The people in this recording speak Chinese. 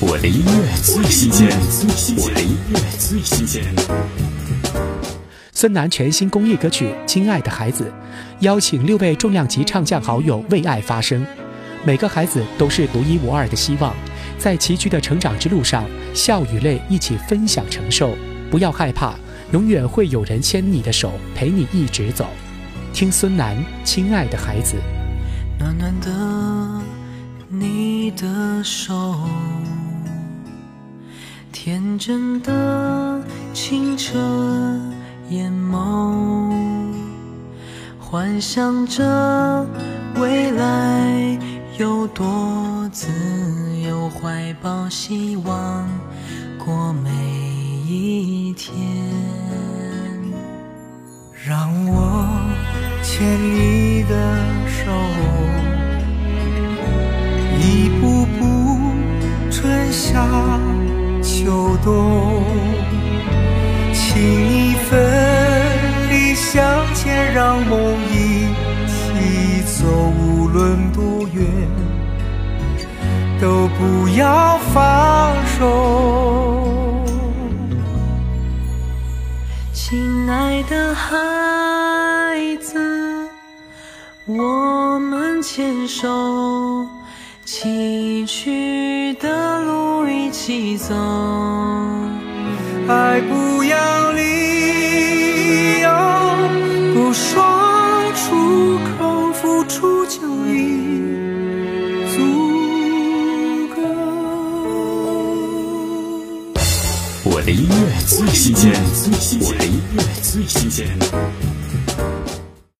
我的音乐最新鲜，我的音乐最新鲜。孙楠全新公益歌曲《亲爱的孩子》，邀请六位重量级唱将好友为爱发声。每个孩子都是独一无二的希望，在崎岖的成长之路上，笑与泪一起分享承受。不要害怕，永远会有人牵你的手，陪你一直走。听孙楠《亲爱的孩子》。暖暖的你的手。天真的清澈眼眸，幻想着未来有多自由，怀抱希望过每一天。让我牵你的手，一步步春夏。秋冬，请你分离相牵，让梦一起走，无论多远，都不要放手。亲爱的孩子，我们牵手，崎岖的。一起走，爱不要理由，不说出口，付出就已足够。我的音乐最新鲜，我的音乐最新鲜。